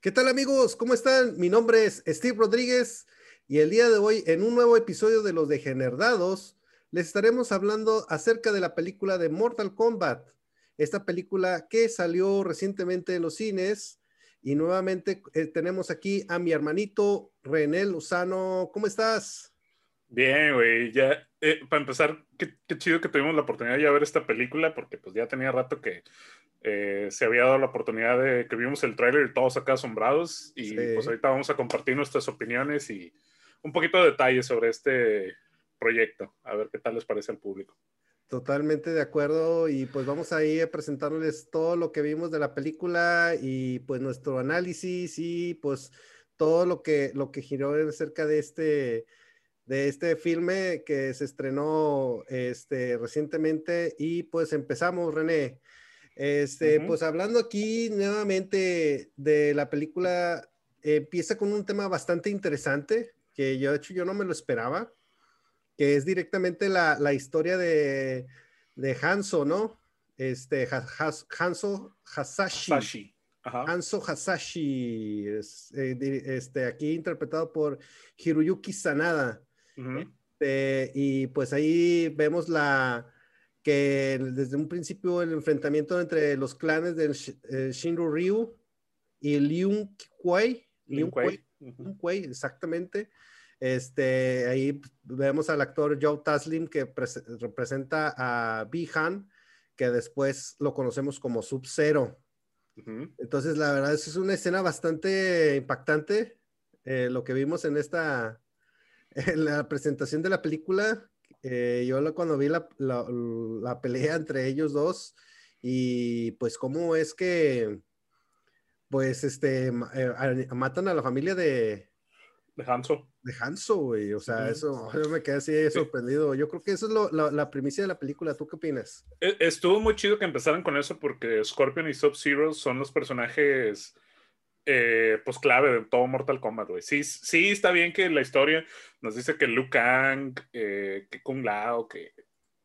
¿Qué tal amigos? ¿Cómo están? Mi nombre es Steve Rodríguez y el día de hoy en un nuevo episodio de Los Degenerdados les estaremos hablando acerca de la película de Mortal Kombat. Esta película que salió recientemente en los cines y nuevamente eh, tenemos aquí a mi hermanito René Lozano. ¿Cómo estás? Bien, güey. Ya, eh, para empezar, qué, qué, chido que tuvimos la oportunidad de ver esta película porque pues ya tenía rato que eh, se había dado la oportunidad de que vimos el tráiler y todos acá asombrados y sí. pues ahorita vamos a compartir nuestras opiniones y un poquito de detalles sobre este proyecto, a ver qué tal les parece al público. Totalmente de acuerdo y pues vamos a ir a presentarles todo lo que vimos de la película y pues nuestro análisis y pues todo lo que, lo que giró acerca de este, de este filme que se estrenó este, recientemente y pues empezamos, René. Este, uh -huh. pues hablando aquí nuevamente de la película, eh, empieza con un tema bastante interesante que yo de hecho yo no me lo esperaba, que es directamente la, la historia de, de, Hanzo, ¿no? Este, Has, Hanzo Hasashi. Hasashi. Ajá. Hanzo Hasashi, es, eh, este, aquí interpretado por Hiroyuki Sanada. Uh -huh. este, y pues ahí vemos la, que desde un principio el enfrentamiento entre los clanes del eh, Shinro Ryu y Liu Kuei, Liu Kuei, uh -huh. exactamente. Este, ahí vemos al actor Joe Taslim que representa a Bi-Han, que después lo conocemos como Sub-Zero. Uh -huh. Entonces, la verdad es, es una escena bastante impactante, eh, lo que vimos en esta, en la presentación de la película, eh, yo cuando vi la, la, la, pelea entre ellos dos y pues cómo es que pues este eh, matan a la familia de de Hanzo. de Hanzo güey o sea eso yo me quedé así sorprendido. Yo creo que eso es lo, la, la, primicia de la película ¿tú qué opinas? E, estuvo muy chido que empezaran con eso porque Scorpion y Sub-Zero son los personajes eh, pues clave de todo Mortal Kombat, güey. Sí, sí, está bien que la historia nos dice que Liu Kang, eh, que Kung Lao, que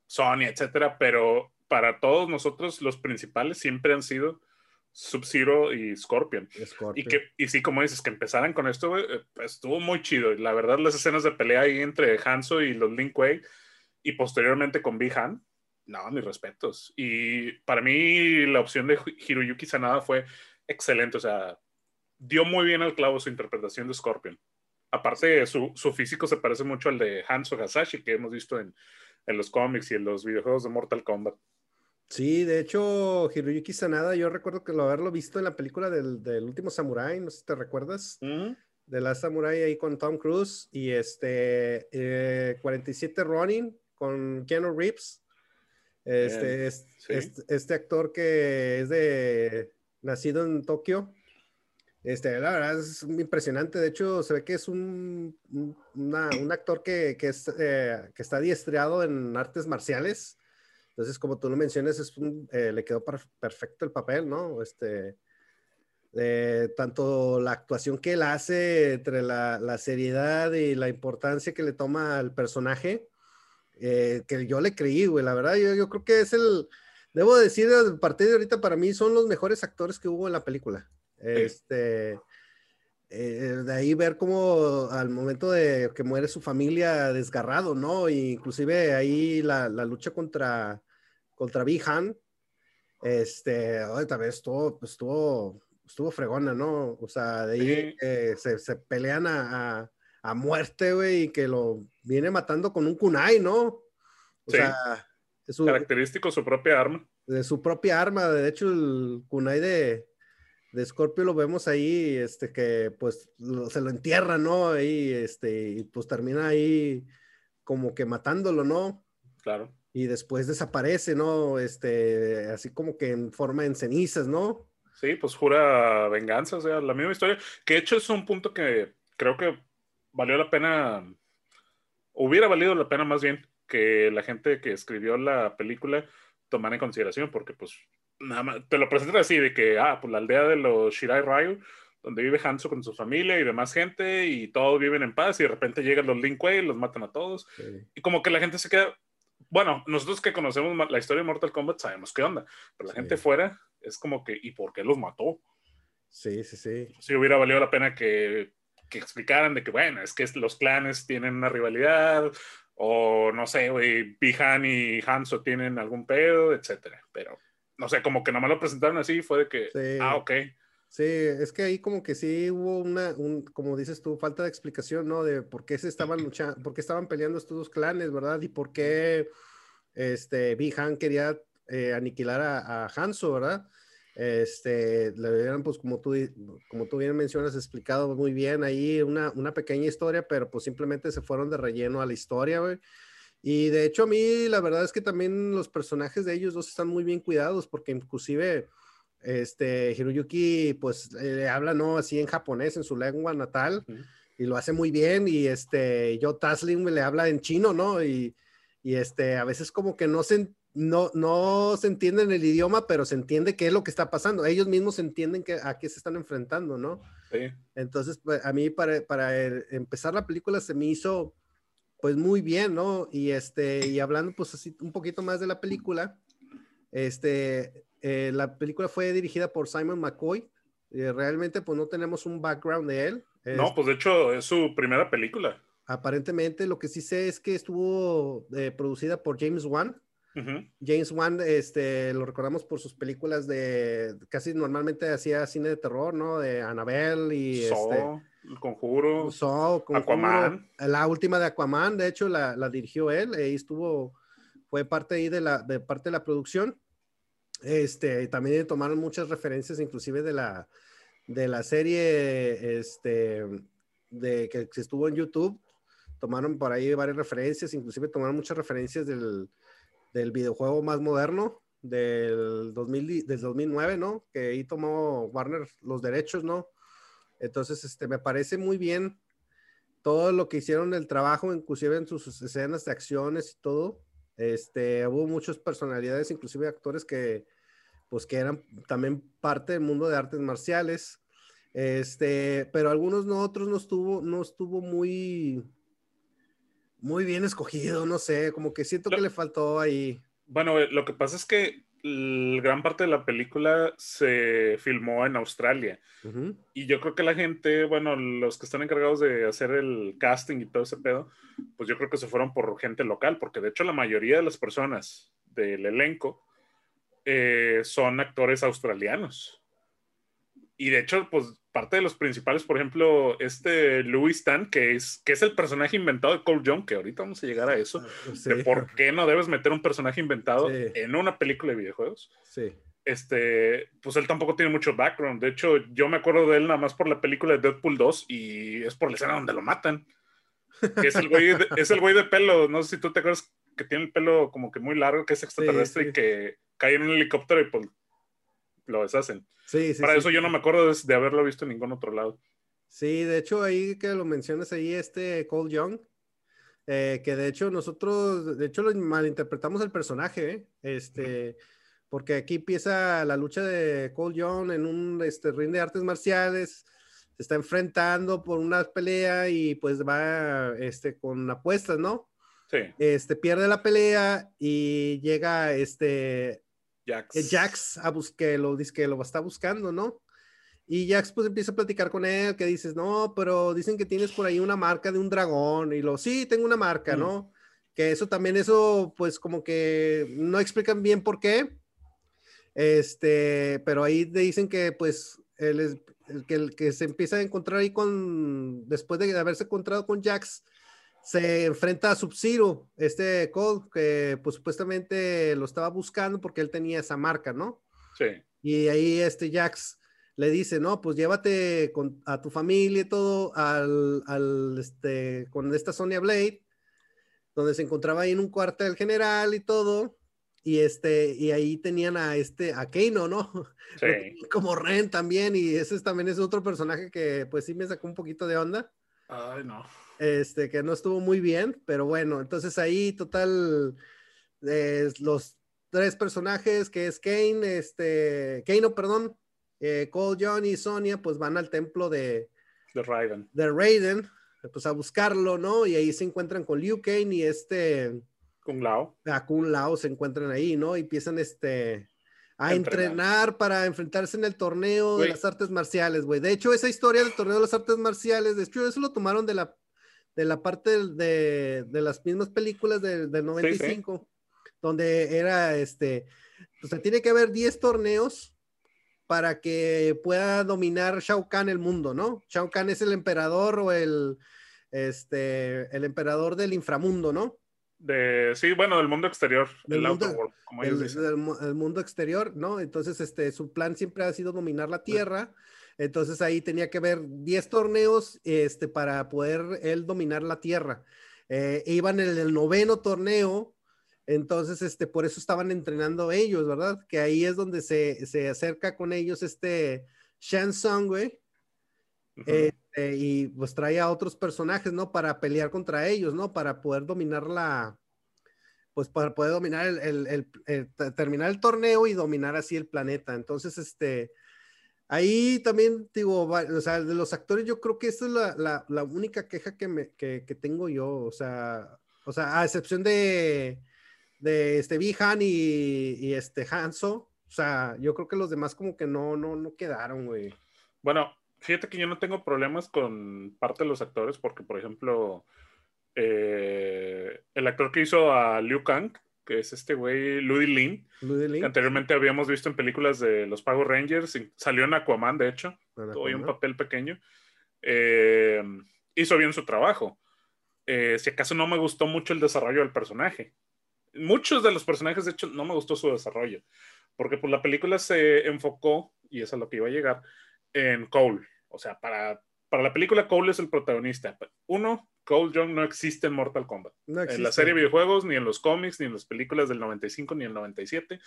Sonya, etcétera, pero para todos nosotros los principales siempre han sido Sub-Zero y Scorpion. Scorpion. Y, que, y sí, como dices, que empezaran con esto, güey, pues, estuvo muy chido. Y la verdad, las escenas de pelea ahí entre Hanzo y los Lin Kuei y posteriormente con Bi-Han, no, mis respetos. Y para mí la opción de Hiroyuki Sanada fue excelente, o sea, dio muy bien al clavo su interpretación de Scorpion. Aparte, su, su físico se parece mucho al de Hanzo Hasashi que hemos visto en, en, los cómics y en los videojuegos de Mortal Kombat. Sí, de hecho, Hiroyuki Sanada, yo recuerdo que lo haberlo visto en la película del, del último Samurai, no sé si te recuerdas, Mm. de la Samurai ahí con Tom Cruise y este eh, 47 Ronin con Keanu Reeves. Este, este, sí. este, este actor que es de nacido en Tokio, este, la verdad es impresionante. De hecho, se ve que es un, un actor que, que, es, eh, que está adiestrado en artes marciales. Entonces, como tú lo mencionas, es eh, le quedó perfecto el papel, ¿no? Este, eh, tanto la actuación que él hace entre la, la, seriedad y la importancia que le toma al personaje, que yo le creí, güey. La verdad, yo, yo creo que es el, debo decir, a partir de ahorita, para mí son los mejores actores que hubo en la película. Este, eh, de ahí ver cómo al momento de que muere su familia desgarrado, ¿no? E inclusive ahí la, la, lucha contra, contra Bihan, este, también estuvo, estuvo, estuvo fregona, ¿no? O sea, de ahí sí. eh, se, se, pelean a, a, a muerte, güey, y que lo viene matando con un kunai, ¿no? O sí. sea, es su, característico su propia arma. De su propia arma, de hecho, el kunai de, de Scorpio lo vemos ahí, este, que pues lo, se lo entierra, ¿no? Ahí, este, y pues termina ahí como que matándolo, ¿no? Claro. Y después desaparece, ¿no? Este, así como que en forma en cenizas, ¿no? Sí, pues jura venganza, o sea, la misma historia, que de hecho es un punto que creo que valió la pena, hubiera valido la pena más bien que la gente que escribió la película tomara en consideración, porque pues nada más, te lo presentan así, de que, ah, pues la aldea de los Shirai Ryu, donde vive Hanzo con su familia y demás gente, y todos viven en paz, y de repente llegan los Lin Kuei, los matan a todos, sí. y como que la gente se queda, bueno, nosotros que conocemos la historia de Mortal Kombat sabemos qué onda, pero la gente fuera es como que, ¿y por qué los mató? Sí, sí, sí. Si hubiera valido la pena que, que explicaran de que, bueno, es que los clanes tienen una rivalidad, o no sé, güey, Bihan y Hanzo tienen algún pedo, etcétera. Pero, no sé, como que nada más lo presentaron así, fue de que, ah, ok. Sí, es que ahí como que sí hubo una, un, como dices tú, falta de explicación, ¿no? De por qué se estaban luchando, por qué estaban peleando estos dos clanes, ¿verdad? Y por qué este, Bihan quería eh, aniquilar a, a, Hanzo, ¿verdad? Este, le dieron, pues como tú, como tú bien mencionas, explicado muy bien ahí una, una pequeña historia, pero pues simplemente se fueron de relleno a la historia, güey. Y de hecho a mí la verdad es que también los personajes de ellos dos están muy bien cuidados porque inclusive este, Hiroyuki, pues, eh, habla, ¿no? Así en japonés, en su lengua natal, y lo hace muy bien, y este, yo Taslim le habla en chino, ¿no? Y, y este, a veces como que no se, no, no se entienden el idioma, pero se entiende qué es lo que está pasando. Ellos mismos entienden que, a qué se están enfrentando, ¿no? Sí. Entonces, pues, a mí para, para empezar la película se me hizo, pues, muy bien, ¿no? Y este, y hablando, pues, así un poquito más de la película, este, eh, la película fue dirigida por Simon McCoy. Eh, realmente, pues no tenemos un background de él. No, pues de hecho es su primera película. Aparentemente, lo que sí sé es que estuvo eh, producida por James Wan. James Wan, este, lo recordamos por sus películas de, casi normalmente hacía cine de terror, ¿no? De Annabelle y... Este, El Conjuro, Aquaman. La última de Aquaman, de hecho, la, la dirigió él, y estuvo, fue parte ahí de la, de parte de la producción. Este, también tomaron muchas referencias, inclusive de la, de la serie este, de, que, estuvo en YouTube. Tomaron por ahí varias referencias, inclusive tomaron muchas referencias del, del videojuego más moderno del, 2000, del 2009, ¿no? Que ahí tomó Warner los derechos, ¿no? Entonces, este, me parece muy bien todo lo que hicieron el trabajo, inclusive en sus escenas de acciones y todo. Este, hubo muchas personalidades, inclusive actores que, pues, que eran también parte del mundo de artes marciales. Este, pero algunos no, otros no estuvo, no estuvo muy, muy bien escogido, no sé, como que siento que le faltó ahí. Bueno, lo que pasa es que gran parte de la película se filmó en Australia. Y yo creo que la gente, bueno, los que están encargados de hacer el casting y todo ese pedo, pues yo creo que se fueron por gente local, porque de hecho la mayoría de las personas del elenco eh, son actores australianos. Y de hecho, pues parte de los principales, por ejemplo, este Louis Tan, que es, que es el personaje inventado de Cole Young, que ahorita vamos a llegar a eso, ah, de por qué no debes meter un personaje inventado en una película de videojuegos. Sí. Este, pues él tampoco tiene mucho background. De hecho, yo me acuerdo de él nada más por la película de Deadpool 2 y es por la escena donde lo matan. es el güey de, es el güey de pelo. No sé si tú te acuerdas que tiene el pelo como que muy largo, que es extraterrestre y que cae en un helicóptero y pues lo deshacen. Sí, sí, Para eso yo no me acuerdo de, haberlo visto en ningún otro lado. Sí, de hecho, ahí que lo mencionas ahí, este Cole Young, eh, que de hecho nosotros, de hecho, lo malinterpretamos el personaje, ¿eh? este, porque aquí empieza la lucha de Cole Young en un este, ring de artes marciales, se está enfrentando por una pelea y pues va este, con apuestas, ¿no? Sí. Este, pierde la pelea y llega este, Jax. Jax a lo dice que lo está buscando, ¿no? Y Jax pues empieza a platicar con él, que dices, no, pero dicen que tienes por ahí una marca de un dragón, y lo, sí, tengo una marca, mm. ¿no? Que eso también, eso pues como que no explican bien por qué, este, pero ahí dicen que pues él que, el que se empieza a encontrar ahí con, después de haberse encontrado con Jax, se enfrenta a Sub-Zero, este Cole, que pues supuestamente lo estaba buscando porque él tenía esa marca, ¿no? Sí. Y ahí este Jax le dice, no, pues llévate con, a tu familia y todo al, al, este, con esta Sonia Blade, donde se encontraba ahí en un cuartel general y todo, y este, y ahí tenían a este, a Keino, ¿no? Sí. Como Ren también, y ese también es otro personaje que pues sí me sacó un poquito de onda. Ay, no este, que no estuvo muy bien, pero bueno, entonces ahí total, los tres personajes que es Kane, este, Kane, perdón, eh, Cole, John y Sonia, pues van al templo de, de Raiden. De Raiden, pues a buscarlo, ¿no? Y ahí se encuentran con Liu Kane y este... Kung Lao. A Kung Lao se encuentran ahí, ¿no? Y empiezan este, a entrenar. para enfrentarse en el torneo de las artes marciales, güey. De hecho, esa historia del torneo de las artes marciales, de hecho, eso lo tomaron de la, de la parte de, de las mismas películas del 95, donde era este, pues tiene que haber 10 torneos para que pueda dominar Shao Kahn el mundo, ¿no? Shao Kahn es el emperador o el, este, el emperador del inframundo, ¿no? De, sí, bueno, del mundo exterior, del mundo, como el, el, mundo exterior, ¿no? Entonces, este, su plan siempre ha sido dominar la Tierra. Entonces ahí tenía que haber 10 torneos este, para poder él dominar la Tierra. Eh, iban en el noveno torneo, entonces, este, por eso estaban entrenando ellos, ¿verdad? Que ahí es donde se, se acerca con ellos este Shansung, güey. Este, y pues trae a otros personajes, ¿no? Para pelear contra ellos, ¿no? Para poder dominar la, pues para poder dominar el, terminar el torneo y dominar así el planeta. Entonces, este, ahí también digo, o sea, de los actores yo creo que esta es la, la, única queja que, me, que, tengo yo, o sea, o sea, a excepción de, de este Bihan y, y este Hanso, o sea, yo creo que los demás como que no, no, no quedaron, güey. Bueno, fíjate que yo no tengo problemas con parte de los actores, porque, por ejemplo, eh, el actor que hizo a Liu Kang, que es este güey, Ludi Lin, que anteriormente habíamos visto en películas de los Power Rangers, salió en Aquaman, de hecho, tuvo un papel pequeño, eh, hizo bien su trabajo. Eh, si acaso no me gustó mucho el desarrollo del personaje. Muchos de los personajes, de hecho, no me gustó su desarrollo, porque pues la película se enfocó, y eso es a lo que iba a llegar, en Cole. O sea, para, para la película Cole es el protagonista. Uno, Cole Young no existe en Mortal Kombat. En la serie de videojuegos, ni en los cómics, ni en las películas del 95, ni en el 97.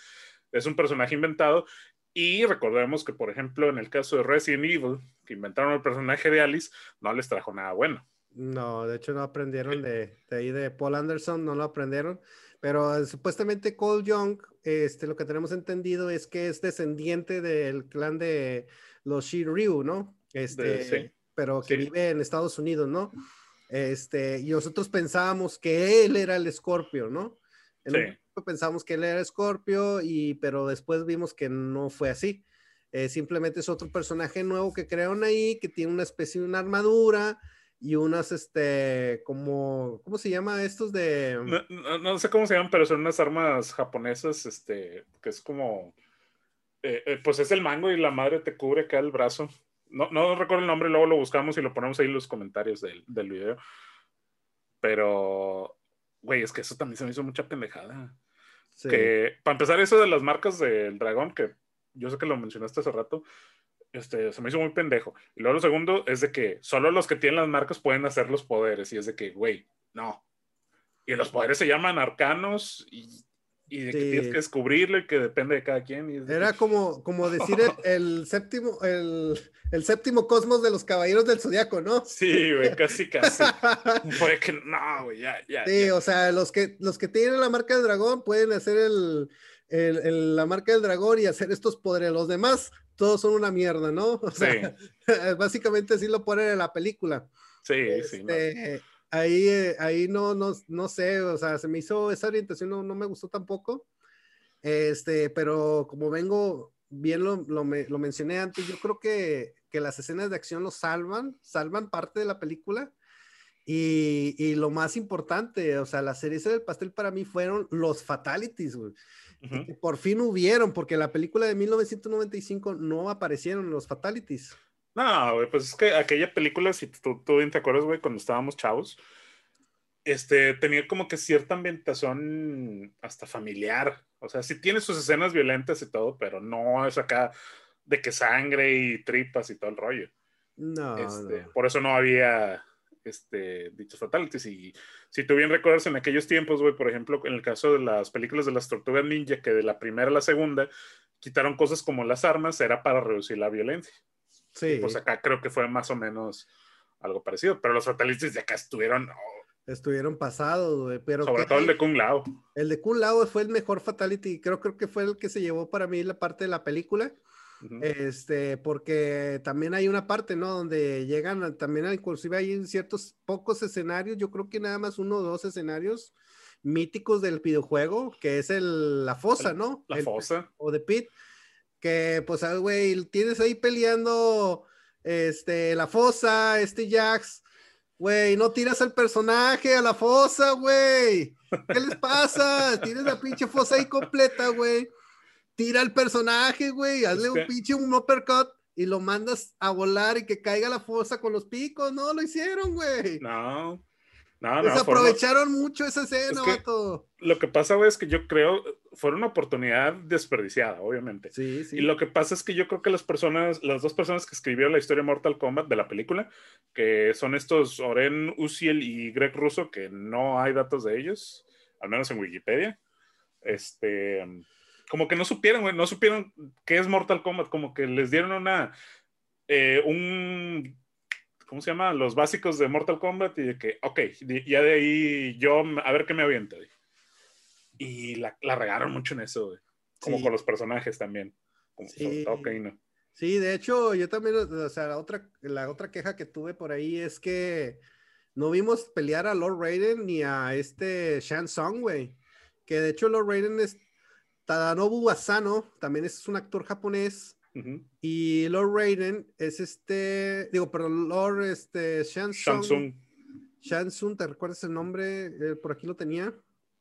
Es un personaje inventado. Y recordemos que, por ejemplo, en el caso de Resident Evil, que inventaron el personaje de Alice, no les trajo nada bueno. No, de hecho no aprendieron de, de ahí de Paul Anderson, no lo aprendieron. Pero eh, supuestamente Cole Young, este, lo que tenemos entendido es que es descendiente del clan de los Shiryu, ¿no? Este, pero que vive en Estados Unidos, ¿no? Este, y nosotros pensábamos que él era el Scorpio, ¿no? En sí. pensamos que él era Scorpio, y, pero después vimos que no fue así. Eh, simplemente es otro personaje nuevo que crearon ahí, que tiene una especie de una armadura y unas, este, como, ¿cómo se llama estos de...? No, sé cómo se llaman, pero son unas armas japonesas, este, que es como, eh, eh, pues es el mango y la madre te cubre acá el brazo no, no recuerdo el nombre, luego lo buscamos y lo ponemos ahí en los comentarios del, del video. Pero, güey, es que eso también se me hizo mucha pendejada. Que, para empezar, eso de las marcas del dragón, que yo sé que lo mencionaste hace rato, este, se me hizo muy pendejo. Y luego lo segundo es de que solo los que tienen las marcas pueden hacer los poderes. Y es de que, güey, no. Y los poderes se llaman arcanos y y de que tienes que descubrirlo y que depende de cada quien. Era como, como decir el, séptimo, el, el, séptimo cosmos de los caballeros del zodiaco, ¿no? Sí, güey, casi, casi. Fue que no, güey, ya, ya. Sí, o sea, los que, los que tienen la marca del dragón pueden hacer el, el, la marca del dragón y hacer estos poderes. Los demás, todos son una mierda, ¿no? O sea, básicamente así lo ponen en la película. Sí, sí. No. Ahí, eh, ahí no, no, no sé, o sea, se me hizo esa orientación, no, no me gustó tampoco. Este, pero como vengo, bien lo, lo, lo mencioné antes, yo creo que, que, las escenas de acción lo salvan, salvan parte de la película. Y, y lo más importante, o sea, la cereza del pastel para mí fueron los fatalities, güey. Por fin hubieron, porque la película de 1995 no aparecieron los fatalities. No, güey, pues es que aquella película, si tú, tú bien te acuerdas, güey, cuando estábamos chavos, este, tenía como que cierta ambientación hasta familiar. O sea, sí tiene sus escenas violentas y todo, pero no es acá de que sangre y tripas y todo el rollo. No, este, Por eso no había este, dichos fatalities. Y si tú bien recuerdas en aquellos tiempos, güey, por ejemplo, en el caso de las películas de las tortugas ninja, que de la primera a la segunda quitaron cosas como las armas, era para reducir la violencia. Sí. pues acá creo que fue más o menos algo parecido, pero los fatalistas de acá estuvieron... Oh, estuvieron pasados, güey, pero... Sobre todo el de Kung Lao. El de Kung Lao fue el mejor fatality, creo, creo que fue el que se llevó para mí la parte de la película. Este, porque también hay una parte, ¿no? Donde llegan, también inclusive hay ciertos pocos escenarios, yo creo que nada más uno o dos escenarios, míticos del videojuego, que es el, la fosa, ¿no? La fosa. O de Pit, que pues, ah, güey, tienes ahí peleando, este, la fosa, este Jax, güey, no tiras al personaje a la fosa, güey. ¿Qué les pasa? Tienes la pinche fosa ahí completa, güey. Tira al personaje, güey, hazle un pinche un uppercut y lo mandas a volar y que caiga la fosa con los picos. No, lo hicieron, güey. No. No, no, aprovecharon mucho esa escena, Lo que pasa, güey, es que yo creo fue una oportunidad desperdiciada, obviamente. Sí, sí. Y lo que pasa es que yo creo que las personas, las dos personas que escribieron la historia de Mortal Kombat de la película, que son estos Oren Uziel y Greg Russo, que no hay datos de ellos, al menos en Wikipedia, este, como que no supieron, güey, no supieron qué es Mortal Kombat, como que les dieron una, eh, un ¿cómo se llama? Los básicos de Mortal Kombat y de que, ok, ya de ahí yo, a ver qué me aviento. Y la, la, regaron mucho en eso, güey. Como con los personajes también. sí. no. Sí, de hecho, yo también, o sea, la otra, la otra queja que tuve por ahí es que no vimos pelear a Lord Raiden ni a este Shan Song, güey. Que de hecho Lord Raiden es Tadanobu Asano, también es un actor japonés y Lord Raiden es este, digo, perdón, Lord este, Shansung. Shansung, ¿te recuerdas el nombre? Eh, por aquí lo tenía.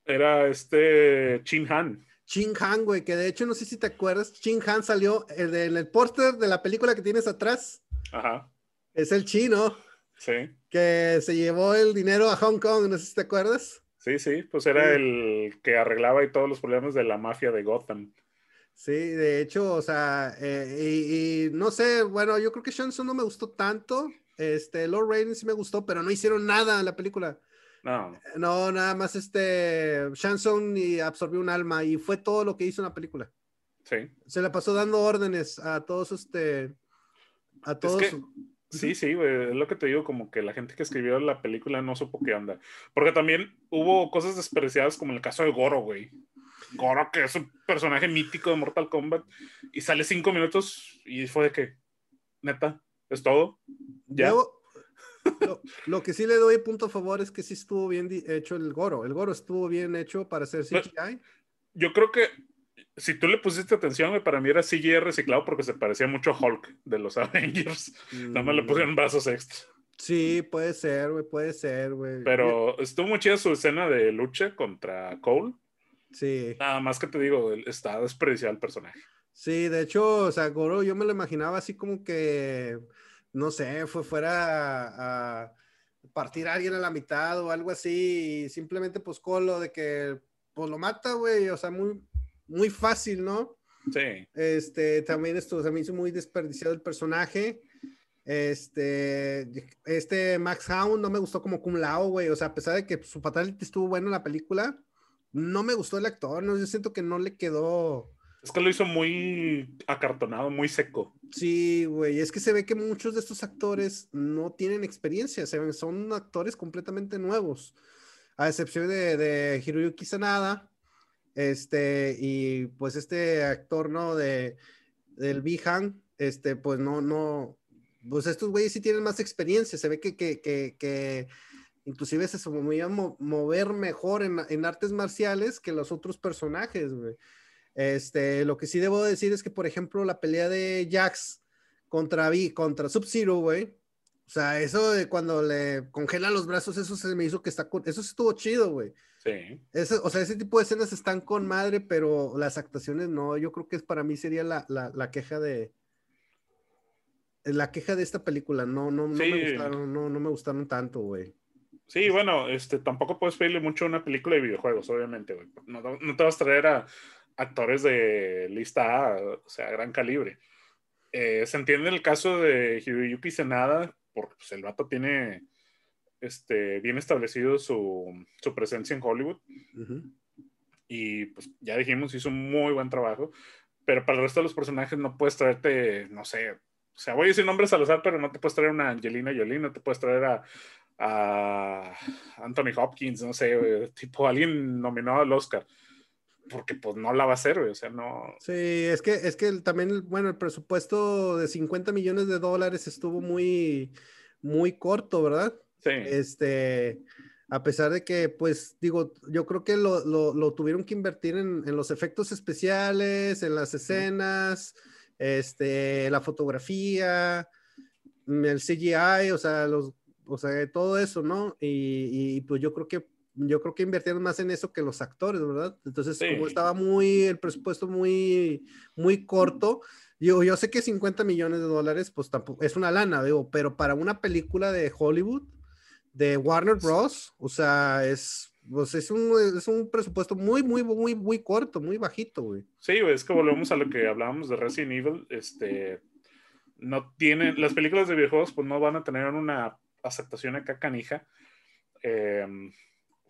Era este Chin Han. Chin Han, güey, que de hecho no sé si te acuerdas, Chin Han salió en el, póster de la película que tienes atrás. Ajá. Es el chino. Sí. Que se llevó el dinero a Hong Kong, no sé si te acuerdas. Sí, sí, pues era el que arreglaba ahí todos los problemas de la mafia de Gotham. Sí, de hecho, o sea, eh, y, no sé, bueno, yo creo que Shanson no me gustó tanto. Este, Lord Raiden sí me gustó, pero no hicieron nada en la película. No. No, nada más este Shanson y absorbió un alma y fue todo lo que hizo en la película. Sí. Se le pasó dando órdenes a todos este a todos. sí, sí, güey, es lo que te digo, como que la gente que escribió la película no supo qué onda. Porque también hubo cosas despreciadas como el caso de Goro, güey. Goro, que es un personaje mítico de Mortal Kombat, y sale cinco minutos y fue de que, neta, es todo. Ya. lo, que sí le doy punto a favor es que sí estuvo bien hecho el Goro. El Goro estuvo bien hecho para hacer pues, CGI. Yo creo que si tú le pusiste atención, para mí era CGI reciclado porque se parecía mucho a Hulk de los Avengers. Nada más le pusieron brazos extra. Sí, puede ser, güey, puede ser, güey. Pero estuvo muy chida su escena de lucha contra Cole. Sí. Nada más que te digo, está desperdiciado el personaje. Sí, de hecho, o sea, Goro yo me lo imaginaba así como que, no sé, fue fuera a, partir a alguien a la mitad o algo así, y simplemente pues colo de que pues lo mata, güey, o sea, muy, muy fácil, ¿no? Sí. Este, también esto, se me hizo muy desperdiciado el personaje. Este, este Max Hound no me gustó como Cum Lao, güey, o sea, a pesar de que su fatality estuvo bueno en la película, no me gustó el actor, no, yo siento que no le quedó. Es que lo hizo muy acartonado, muy seco. Sí, güey, es que se ve que muchos de estos actores no tienen experiencia, se son actores completamente nuevos, a excepción de, de Hiroyuki Sanada, este, y pues este actor, ¿no? De, del Bihan, este, pues no, no, pues estos güeyes sí tienen más experiencia, se ve que, que, que, que inclusive se a mover mejor en, artes marciales que los otros personajes, Este, lo que sí debo decir es que, por ejemplo, la pelea de Jax contra, contra Sub-Zero, güey. O sea, eso de cuando le congela los brazos, eso se me hizo que está, eso estuvo chido, güey. Sí. o sea, ese tipo de escenas están con madre, pero las actuaciones no. Yo creo que es, para mí sería la, queja de, la queja de esta película. No, no, no me gustaron, no, no me gustaron tanto, güey. Sí, bueno, este, tampoco puedes pedirle mucho a una película de videojuegos, obviamente, No, te vas a traer a actores de lista A, o sea, gran calibre. Eh, se entiende el caso de Hiroyuki Senada, porque pues, el vato tiene este, bien establecido su, su presencia en Hollywood. Y pues ya dijimos, hizo un muy buen trabajo. Pero para el resto de los personajes no puedes traerte, no sé, o sea, voy a decir nombres al azar, pero no te puedes traer una Angelina Jolie, no te puedes traer a a Anthony Hopkins, no sé, tipo alguien nominado al Oscar. Porque pues no la va a hacer, o sea, no. Sí, es que, es que también, bueno, el presupuesto de 50 millones de dólares estuvo muy, muy corto, ¿verdad? Sí. Este, A pesar de que, pues, digo, yo creo que lo, lo, lo tuvieron que invertir en, en, los efectos especiales, en las escenas, este, la fotografía, el CGI, o sea, los, o sea, todo eso, ¿no? Y, y pues yo creo que yo creo que invirtieron más en eso que los actores, ¿verdad? Entonces, como estaba muy, el presupuesto muy, muy corto, yo, yo sé que 50 millones de dólares, pues tampoco, es una lana, digo, pero para una película de Hollywood, de Warner Bros., o sea, es, pues es, un, es un presupuesto muy, muy, muy, muy corto, muy bajito, güey. Sí, güey, es que volvemos a lo que hablábamos de Resident Evil, este, no tienen, las películas de videojuegos, pues no van a tener una aceptación acá canija. Eh,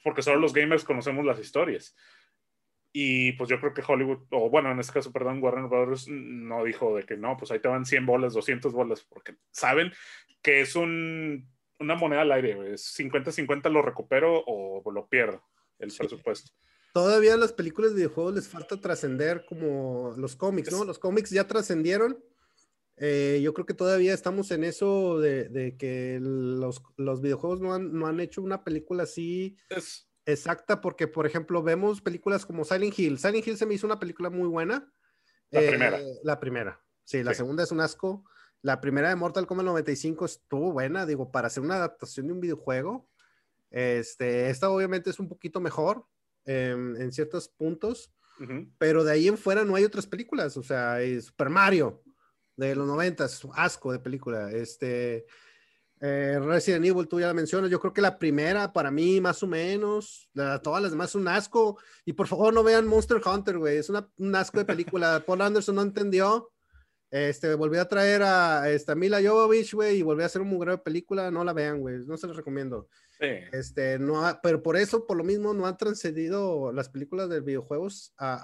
porque solo los gamers conocemos las historias. Y pues yo creo que Hollywood, o bueno, en este caso, perdón, Warner Brothers no dijo de que no, pues ahí te van 100 bolas, 200 bolas, porque saben que es un, una moneda al aire, es 50-50 lo recupero o lo pierdo, el presupuesto. Todavía las películas de videojuegos les falta trascender como los cómics, ¿no? Los cómics ya trascendieron eh, yo creo que todavía estamos en eso de, que los, los, videojuegos no han, no han, hecho una película así exacta, porque, por ejemplo, vemos películas como Silent Hill. Silent Hill se me hizo una película muy buena. La eh, primera. La primera. Sí, la segunda es un asco. La primera de Mortal Kombat 95 estuvo buena, digo, para hacer una adaptación de un videojuego. Este, esta obviamente es un poquito mejor em, en ciertos puntos, pero de ahí en fuera no hay otras películas. O sea, Super Mario, de los 90, asco de película. Este, eh, Resident Evil, tú ya la mencionas, yo creo que la primera para mí más o menos, todas las demás son un asco. Y por favor no vean Monster Hunter, güey, es una, un asco de película. Paul Anderson no entendió. Este, volví a traer a esta Mila Jovovich, güey, y volví a hacer un mugrero de película, no la vean, güey, no se les recomiendo. Este, no pero por eso, por lo mismo, no han transcedido las películas de videojuegos a,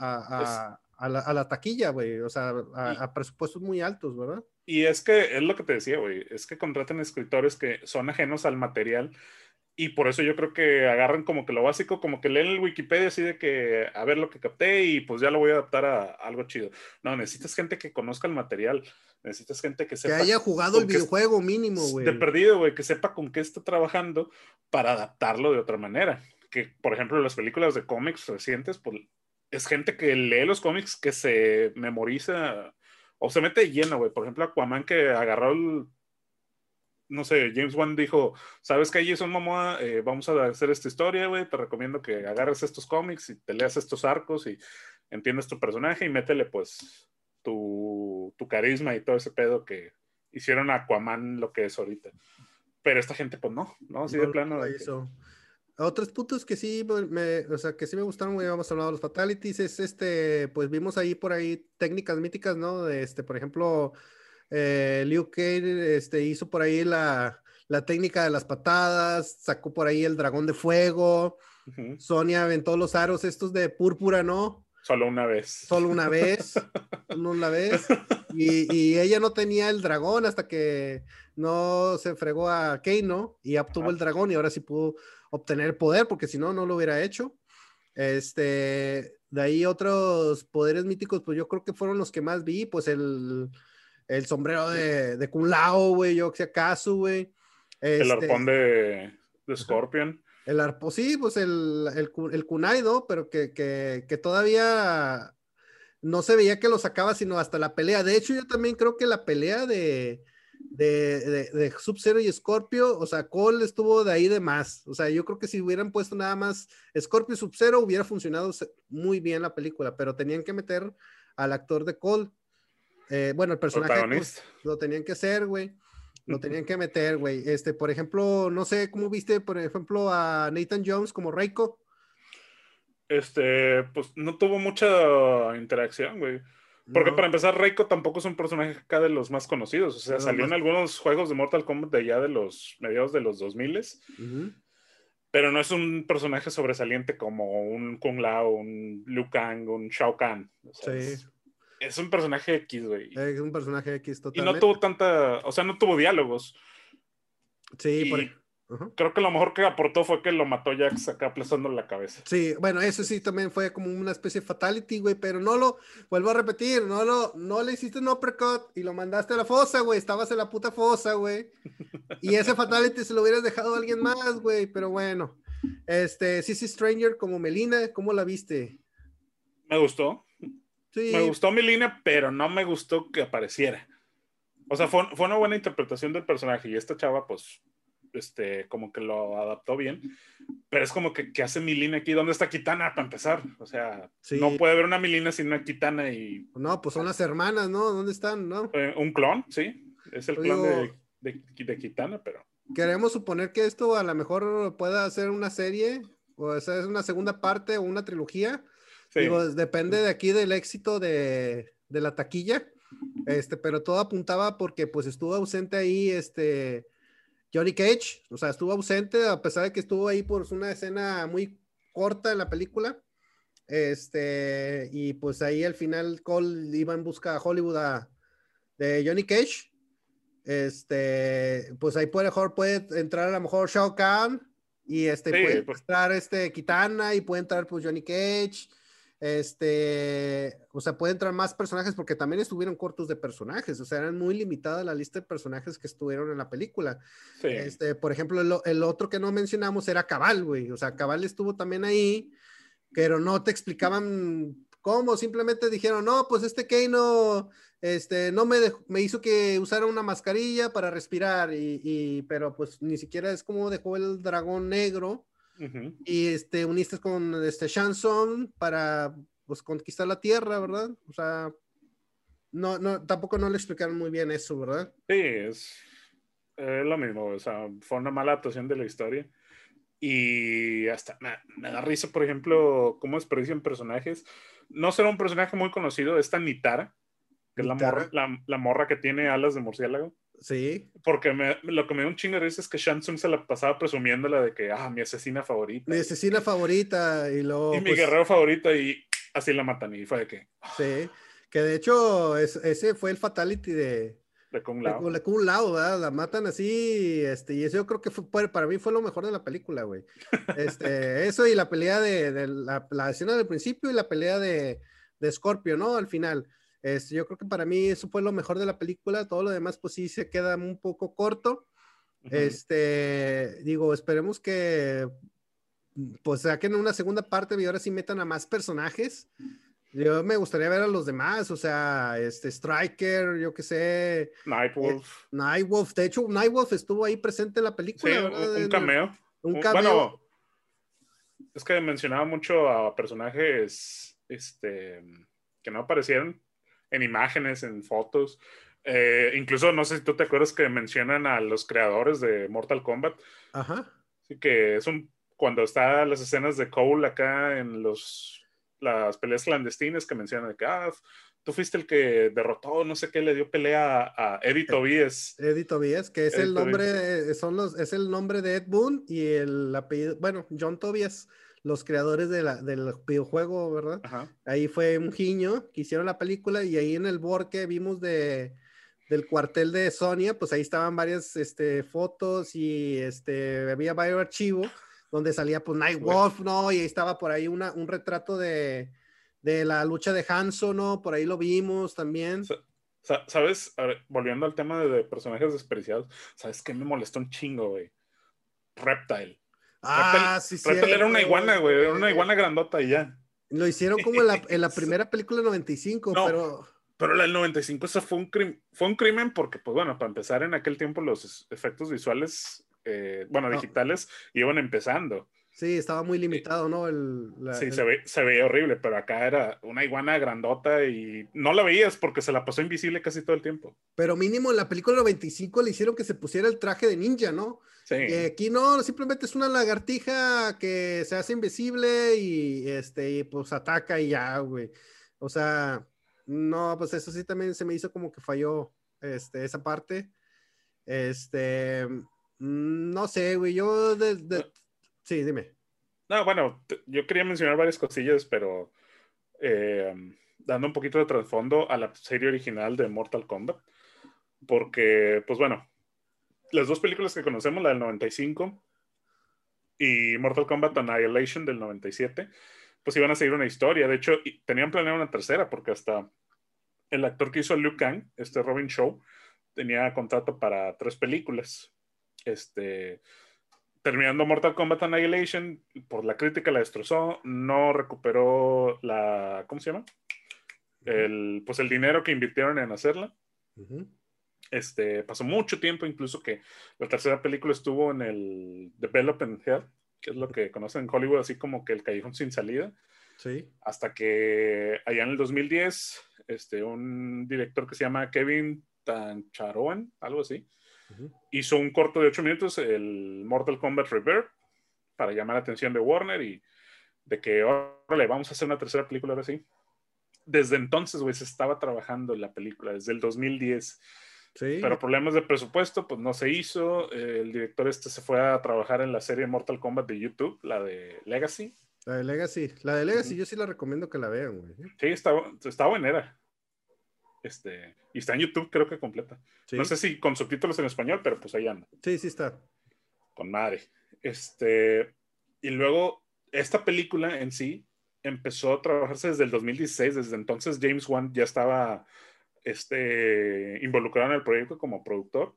a la, a la taquilla, güey, o sea, a, presupuestos muy altos, ¿verdad? Y es que es lo que te decía, güey, es que contratan escritores que son ajenos al material y por eso yo creo que agarran como que lo básico, como que leen el Wikipedia así de que a ver lo que capté y pues ya lo voy a adaptar a, algo chido. No, necesitas gente que conozca el material, necesitas gente que sepa. Que haya jugado el videojuego mínimo, güey. De perdido, güey, que sepa con qué está trabajando para adaptarlo de otra manera. Que, por ejemplo, las películas de cómics recientes, pues es gente que lee los cómics, que se memoriza o se mete lleno, güey. Por ejemplo, Aquaman que agarró el, no sé, James Wan dijo, ¿sabes qué, Jason Momoa? Eh, vamos a hacer esta historia, güey. Te recomiendo que agarres estos cómics y te leas estos arcos y entiendas tu personaje y métele, pues, tu, tu carisma y todo ese pedo que hicieron a Aquaman lo que es ahorita. Pero esta gente, pues no, ¿no? Así de plano. eso. Otros puntos que sí me, o sea, que sí me gustaron, güey, hemos hablado de los fatalities, es este, pues vimos ahí por ahí técnicas míticas, ¿no? De este, por ejemplo, eh, Liu Kang este, hizo por ahí la, la, técnica de las patadas, sacó por ahí el dragón de fuego, Sonia aventó los aros estos de púrpura, ¿no? Solo una vez. Solo una vez, solo una vez. Y, y, ella no tenía el dragón hasta que no se fregó a Keino y obtuvo el dragón y ahora sí pudo obtener poder, porque si no, no lo hubiera hecho. Este, de ahí otros poderes míticos, pues yo creo que fueron los que más vi, pues el, el sombrero de, de Kun Lao, güey, yo que acaso, güey. el este arpón de, de Scorpion. El arpón, sí, pues el, el, el kunai, ¿no? Pero que, que, que, todavía no se veía que lo sacaba, sino hasta la pelea. De hecho, yo también creo que la pelea de, de, de, Sub-Zero y Scorpio, o sea, Cole estuvo de ahí de más. O sea, yo creo que si hubieran puesto nada más Scorpio y Sub-Zero hubiera funcionado muy bien la película, pero tenían que meter al actor de Cole. Eh, bueno, el personaje pues, lo tenían que hacer, güey. Lo tenían que meter, güey. Este, por ejemplo, no sé cómo viste, por ejemplo, a Nathan Jones como Reiko. Este, pues no tuvo mucha interacción, güey. Porque para empezar, Reiko tampoco es un personaje acá de los más conocidos. O sea, salió en algunos juegos de Mortal Kombat de allá de los mediados de los 2000 pero no es un personaje sobresaliente como un Kung Lao, un Liu Kang, un Shao Kahn. sí. es, un personaje X, güey. Es un personaje X totalmente. Y no tuvo tanta, o sea, no tuvo diálogos. Sí, por... Creo que lo mejor que aportó fue que lo mató Jax acá aplastando la cabeza. Sí, bueno, eso sí también fue como una especie de fatality, güey, pero no lo, vuelvo a repetir, no lo, no le hiciste un uppercut y lo mandaste a la fosa, güey, estabas en la puta fosa, güey. Y ese fatality se lo hubieras dejado a alguien más, güey, pero bueno. Este, Sissy Stranger como Melina, ¿cómo la viste? Me gustó. Sí. Me gustó Melina, pero no me gustó que apareciera. O sea, fue, fue, una buena interpretación del personaje y esta chava, pues, este, como que lo adaptó bien. Pero es como que, ¿qué hace Milina aquí? ¿Dónde está Kitana para empezar? O sea, no puede haber una Milina sin una Kitana y... No, pues son las hermanas, ¿no? ¿Dónde están? ¿No? Eh, un clon, sí. Es el clon de, de, de, Kitana, pero... Queremos suponer que esto a lo mejor pueda ser una serie, o sea, es una segunda parte o una trilogía. Digo, depende de aquí del éxito de, de la taquilla. Este, pero todo apuntaba porque pues estuvo ausente ahí, este, Johnny Cage, o sea, estuvo ausente a pesar de que estuvo ahí por una escena muy corta en la película. Este, y pues ahí al final Cole iba en busca a Hollywood de Johnny Cage. Este, pues ahí puede, mejor puede entrar a lo mejor Shao Kahn y este puede pues. entrar este Kitana y puede entrar pues Johnny Cage este, o sea, puede entrar más personajes porque también estuvieron cortos de personajes, o sea, eran muy limitada la lista de personajes que estuvieron en la película. Este, por ejemplo, el, otro que no mencionamos era Cabal, güey, o sea, Cabal estuvo también ahí, pero no te explicaban cómo, simplemente dijeron, no, pues este Keino, este, no me, me hizo que usara una mascarilla para respirar, y, y, pero pues ni siquiera es como dejó el dragón negro y este, uniste con este Shanson para pues, conquistar la tierra, ¿verdad? O sea, no, no, tampoco no le explicaron muy bien eso, ¿verdad? Sí, es, lo mismo, o sea, fue una mala actuación de la historia. Y hasta me, da risa, por ejemplo, cómo desperdician personajes. No será un personaje muy conocido, esta Nitara, que es la morra, la, la morra que tiene alas de murciélago. Sí. Porque lo que me da un chingo de risa es que Shansung se la pasaba presumiéndola de que, ah, mi asesina favorita. Mi asesina favorita y luego... Y mi pues guerrero favorita y así la matan y fue de que... Sí, que de hecho ese fue el fatality de... De Kung Lao. De, Kung Lao, ¿verdad? La matan así, este, y eso yo creo que fue, para mí fue lo mejor de la película, güey. Este, eso y la pelea de, de la, la, escena del principio y la pelea de, de Scorpio, ¿no? Al final. Este, yo creo que para mí eso fue lo mejor de la película. Todo lo demás, pues sí se queda un poco corto. Este, digo, esperemos que pues saquen una segunda parte y ahora sí metan a más personajes. Yo me gustaría ver a los demás, o sea, este Striker, yo qué sé. Nightwolf. Eh, Nightwolf, de hecho, Nightwolf estuvo ahí presente en la película. Sí, un, cameo. Un cameo. Bueno, es que mencionaba mucho a personajes este, que no aparecieron, en imágenes, en fotos. Eh, incluso, no sé si tú te acuerdas que mencionan a los creadores de Mortal Kombat. Ajá. Así que es un, cuando están las escenas de Cole acá en los, las peleas clandestinas que mencionan de que, ah, tú fuiste el que derrotó, no sé qué, le dio pelea a Eddie Tobias. Eddie Tobias, que es el nombre, son los, es el nombre de Ed Boon y el apellido, bueno, John Tobias los creadores de la, del videojuego, ¿verdad? Ahí fue un guiño que hicieron la película y ahí en el board que vimos de, del cuartel de Sonia, pues ahí estaban varias este, fotos y este, había varios archivos donde salía pues Nightwolf, ¿no? Y ahí estaba por ahí una, un retrato de, de la lucha de Hanzo, ¿no? Por ahí lo vimos también. ¿Sabes? volviendo al tema de, de personajes desperdiciados, ¿sabes qué me molestó un chingo, güey? Reptile. Ah, sí, sí. era una iguana, güey, era una iguana grandota y ya. Lo hicieron como en la, en la primera película del 95, pero... Pero la del 95, eso fue un, crimen, fue un crimen porque, pues bueno, para empezar en aquel tiempo los efectos visuales, eh, bueno, digitales, iban empezando. Sí, estaba muy limitado, ¿no? El, sí, Se, ve, se veía horrible, pero acá era una iguana grandota y no la veías porque se la pasó invisible casi todo el tiempo. Pero mínimo en la película 95 le hicieron que se pusiera el traje de ninja, ¿no? Sí. Y aquí no, simplemente es una lagartija que se hace invisible y, este, y pues ataca y ya, güey. O sea, no, pues eso sí también se me hizo como que falló este, esa parte. Este, mm, no sé, güey, yo desde... Sí, dime. No, bueno, yo quería mencionar varias cosillas, pero eh, dando un poquito de trasfondo a la serie original de Mortal Kombat, porque, pues bueno, las dos películas que conocemos, la del 95 y Mortal Kombat Annihilation del 97, pues iban a seguir una historia. De hecho, tenían planeado una tercera, porque hasta el actor que hizo Liu Kang, este Robin Shaw, tenía contrato para tres películas. Este, terminando Mortal Kombat Annihilation, por la crítica la destrozó, no recuperó la, ¿cómo se llama? El, pues el dinero que invirtieron en hacerla. Este, pasó mucho tiempo, incluso que la tercera película estuvo en el Development Hell, que es lo que conocen en Hollywood, así como que el callejón sin salida. Sí. Hasta que allá en el 2010, este, un director que se llama Kevin Tancharoen, algo así, hizo un corto de 8 minutos, el Mortal Kombat Rebirth, para llamar la atención de Warner y de que, órale, vamos a hacer una tercera película ahora sí. Desde entonces, güey, se estaba trabajando en la película, desde el 2010. Sí. Pero problemas de presupuesto, pues no se hizo. el director este se fue a trabajar en la serie Mortal Kombat de YouTube, la de Legacy. La de Legacy. La de Legacy yo sí la recomiendo que la vean, güey. Sí, está, está buena. Este, y está en YouTube, creo que completa. No sé si con subtítulos en español, pero pues ahí anda. Sí, sí está. Con madre. Este, y luego, esta película en sí empezó a trabajarse desde el 2016. Desde entonces, James Wan ya estaba este, involucrado en el proyecto como productor.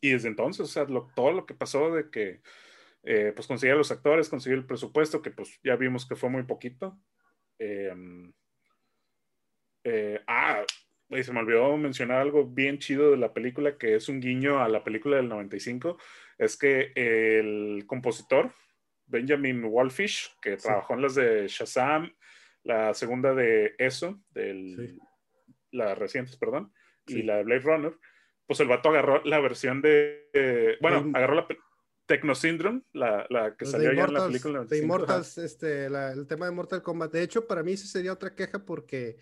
Y desde entonces, o sea, todo lo que pasó de que eh, pues conseguir a los actores, conseguir el presupuesto, que pues ya vimos que fue muy poquito. Em, eh, ah, se me olvidó mencionar algo bien chido de la película, que es un guiño a la película del 95, es que el compositor, Benjamin Wolfish, que trabajó en las de Shazam, la segunda de eso, de las recientes, perdón, y la de Blade Runner, pues el vato agarró la versión de, bueno, agarró la, Techno Syndrome, la, la que salió ya en la película. De Immortals, este, el tema de Mortal Kombat. De hecho, para mí esa sería otra queja porque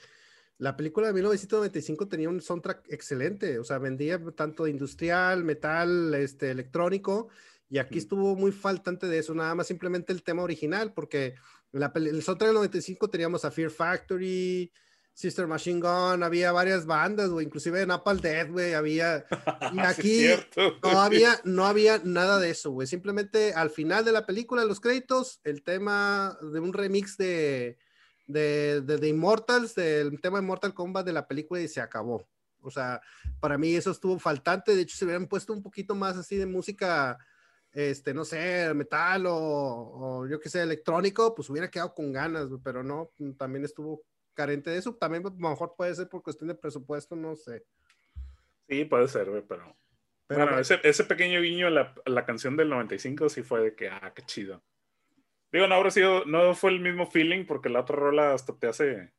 la película de 1995 tenía un soundtrack excelente, o sea, vendía tanto industrial, metal, este, electrónico, y aquí estuvo muy faltante de eso, nada más simplemente el tema original, porque la, el soundtrack del 95 teníamos a Fear Factory, Sister Machine Gun, había varias bandas, güey, inclusive en Apple Dead, güey, había... Y aquí no, había, no había nada de eso, güey. Simplemente al final de la película, los créditos, el tema de un remix de, de, de, Immortals, del tema de Mortal Kombat de la película y se acabó. O sea, para mí eso estuvo faltante. De hecho, si hubieran puesto un poquito más así de música, este, no sé, metal o, o yo qué sé, electrónico, pues hubiera quedado con ganas, pero no, también estuvo carente de eso. También a lo mejor puede ser por cuestión de presupuesto, no sé. Sí, puede ser, pero... pero bueno, ese, ese, pequeño guiño a la, la, canción del 95 sí fue de que, ah, qué chido. Digo, no habrá sido, no fue el mismo feeling porque la otra rola hasta te hace,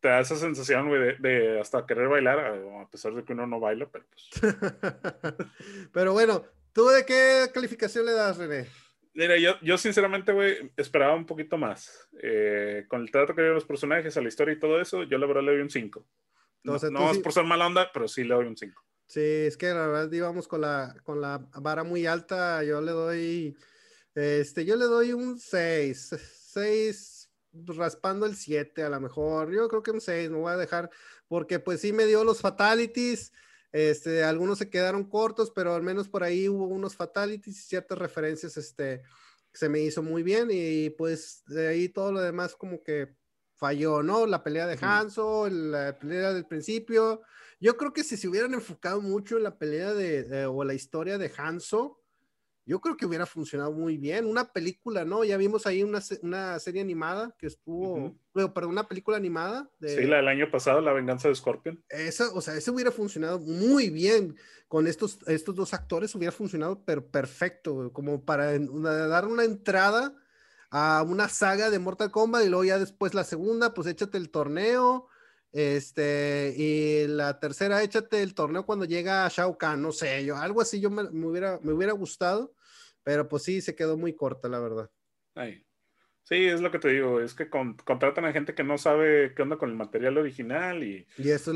te da esa sensación, güey, de, de, hasta querer bailar, a pesar de que uno no baila, pero pues. pero bueno, ¿tú de qué calificación le das, René? Mira, yo, yo sinceramente, güey, esperaba un poquito más. Eh, con el trato que dio los personajes, a la historia y todo eso, yo la verdad le doy un 5. No, no es por ser mala onda, pero sí le doy un 5. Sí, es que la verdad íbamos con la, con la vara muy alta. Yo le doy, este, yo le doy un 6. 6 raspando el 7 a lo mejor. Yo creo que un 6 me voy a dejar porque pues sí me dio los fatalities. Este, algunos se quedaron cortos, pero al menos por ahí hubo unos fatalities y ciertas referencias, este, se me hizo muy bien y pues de ahí todo lo demás como que falló, ¿no? La pelea de Hanzo, la pelea del principio. Yo creo que si se hubieran enfocado mucho en la pelea de, o la historia de Hanzo, yo creo que hubiera funcionado muy bien. Una película, ¿no? Ya vimos ahí una, una serie animada que estuvo, perdón, una película animada. De, sí, la del año pasado, La venganza de Scorpion. Esa, o sea, ese hubiera funcionado muy bien. Con estos, estos dos actores hubiera funcionado pero perfecto, como para dar una entrada a una saga de Mortal Kombat y luego ya después la segunda, pues échate el torneo. Este, y la tercera, échate el torneo cuando llega Shao Kahn, no sé, yo, algo así yo me, hubiera, me hubiera gustado, pero pues sí, se quedó muy corta, la verdad. Sí, es lo que te digo, es que contratan a gente que no sabe qué onda con el material original y,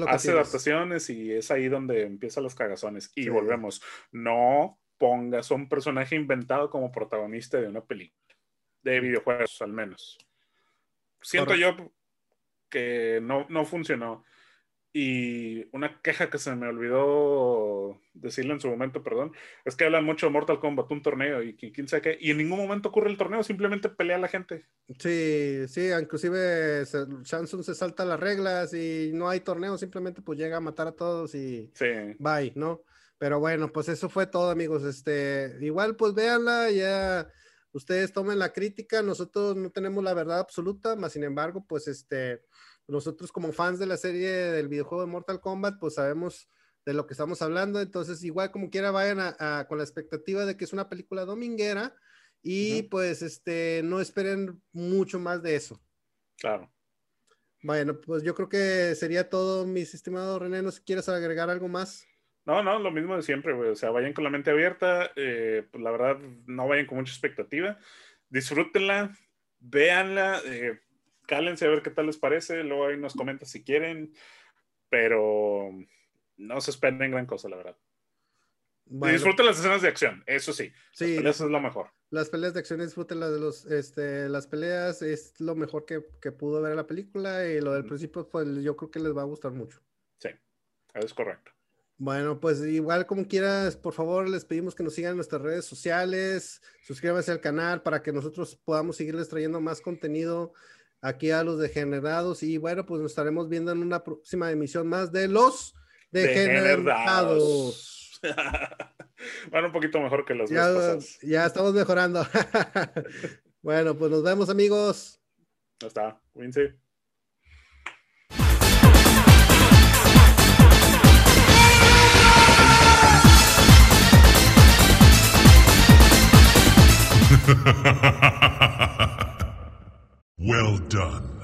hace adaptaciones y es ahí donde empiezan los cagazones. Y volvemos, no pongas a un personaje inventado como protagonista de una película, de videojuegos al menos. Siento yo que no, no funcionó. Y una queja que se me olvidó decirle en su momento, perdón, es que hablan mucho de Mortal Kombat, un torneo y quién sabe qué, y en ningún momento ocurre el torneo, simplemente pelea a la gente. Sí, sí, inclusive Shansun se salta las reglas y no hay torneo, simplemente pues llega a matar a todos y sí. bye, ¿no? Pero bueno, pues eso fue todo, amigos. Este, igual, pues véanla, ya ustedes tomen la crítica, nosotros no tenemos la verdad absoluta, más sin embargo, pues este, nosotros como fans de la serie del videojuego de Mortal Kombat, pues sabemos de lo que estamos hablando, entonces igual como quiera vayan con la expectativa de que es una película dominguera y pues este, no esperen mucho más de eso. Claro. Bueno, pues yo creo que sería todo, mis estimados René, ¿no quieres agregar algo más? No, no, lo mismo de siempre, güey. O sea, vayan con la mente abierta. Eh, pues la verdad, no vayan con mucha expectativa. Disfrútenla, véanla, eh, cálense a ver qué tal les parece. Luego ahí nos comentan si quieren. Pero no se esperen gran cosa, la verdad. Disfruten las escenas de acción, eso sí. Sí. Las es lo mejor. Las peleas de acción, disfruten las de los, este, las peleas, es lo mejor que, que pudo ver en la película. Y lo del principio, pues yo creo que les va a gustar mucho. Sí, es correcto. Bueno, pues igual como quieras, por favor, les pedimos que nos sigan en nuestras redes sociales, suscríbanse al canal para que nosotros podamos seguirles trayendo más contenido aquí a los degenerados. Y bueno, pues nos estaremos viendo en una próxima emisión más de los degenerados. bueno, un poquito mejor que los ya, Ya estamos mejorando. bueno, pues nos vemos, amigos. Ya está, cuídense. Well done.